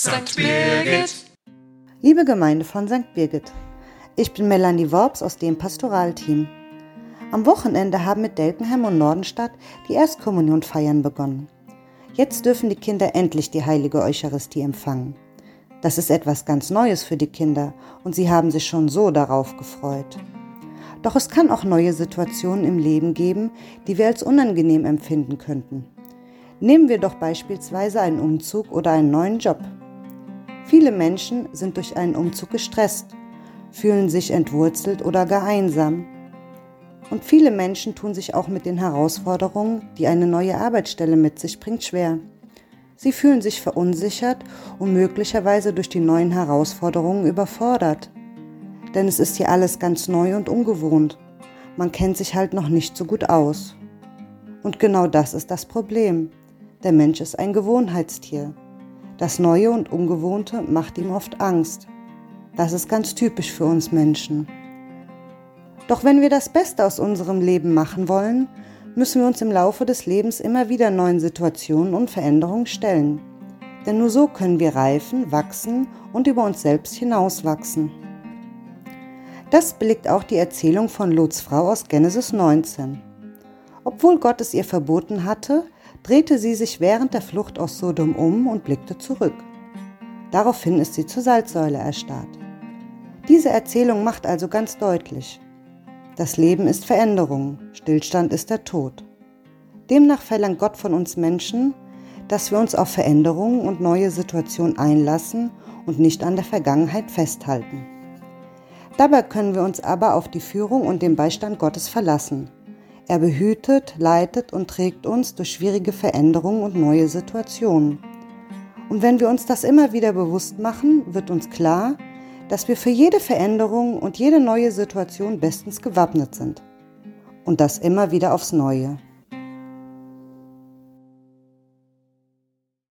St. Birgit. Liebe Gemeinde von St. Birgit, ich bin Melanie Worps aus dem Pastoralteam. Am Wochenende haben mit Delkenheim und Nordenstadt die Erstkommunionfeiern begonnen. Jetzt dürfen die Kinder endlich die heilige Eucharistie empfangen. Das ist etwas ganz Neues für die Kinder und sie haben sich schon so darauf gefreut. Doch es kann auch neue Situationen im Leben geben, die wir als unangenehm empfinden könnten. Nehmen wir doch beispielsweise einen Umzug oder einen neuen Job. Viele Menschen sind durch einen Umzug gestresst, fühlen sich entwurzelt oder gar einsam. Und viele Menschen tun sich auch mit den Herausforderungen, die eine neue Arbeitsstelle mit sich bringt, schwer. Sie fühlen sich verunsichert und möglicherweise durch die neuen Herausforderungen überfordert. Denn es ist hier alles ganz neu und ungewohnt. Man kennt sich halt noch nicht so gut aus. Und genau das ist das Problem. Der Mensch ist ein Gewohnheitstier. Das Neue und Ungewohnte macht ihm oft Angst. Das ist ganz typisch für uns Menschen. Doch wenn wir das Beste aus unserem Leben machen wollen, müssen wir uns im Laufe des Lebens immer wieder neuen Situationen und Veränderungen stellen. Denn nur so können wir reifen, wachsen und über uns selbst hinauswachsen. Das belegt auch die Erzählung von Lots Frau aus Genesis 19. Obwohl Gott es ihr verboten hatte, drehte sie sich während der Flucht aus Sodom um und blickte zurück. Daraufhin ist sie zur Salzsäule erstarrt. Diese Erzählung macht also ganz deutlich, das Leben ist Veränderung, Stillstand ist der Tod. Demnach verlangt Gott von uns Menschen, dass wir uns auf Veränderungen und neue Situationen einlassen und nicht an der Vergangenheit festhalten. Dabei können wir uns aber auf die Führung und den Beistand Gottes verlassen, er behütet, leitet und trägt uns durch schwierige Veränderungen und neue Situationen. Und wenn wir uns das immer wieder bewusst machen, wird uns klar, dass wir für jede Veränderung und jede neue Situation bestens gewappnet sind. Und das immer wieder aufs Neue.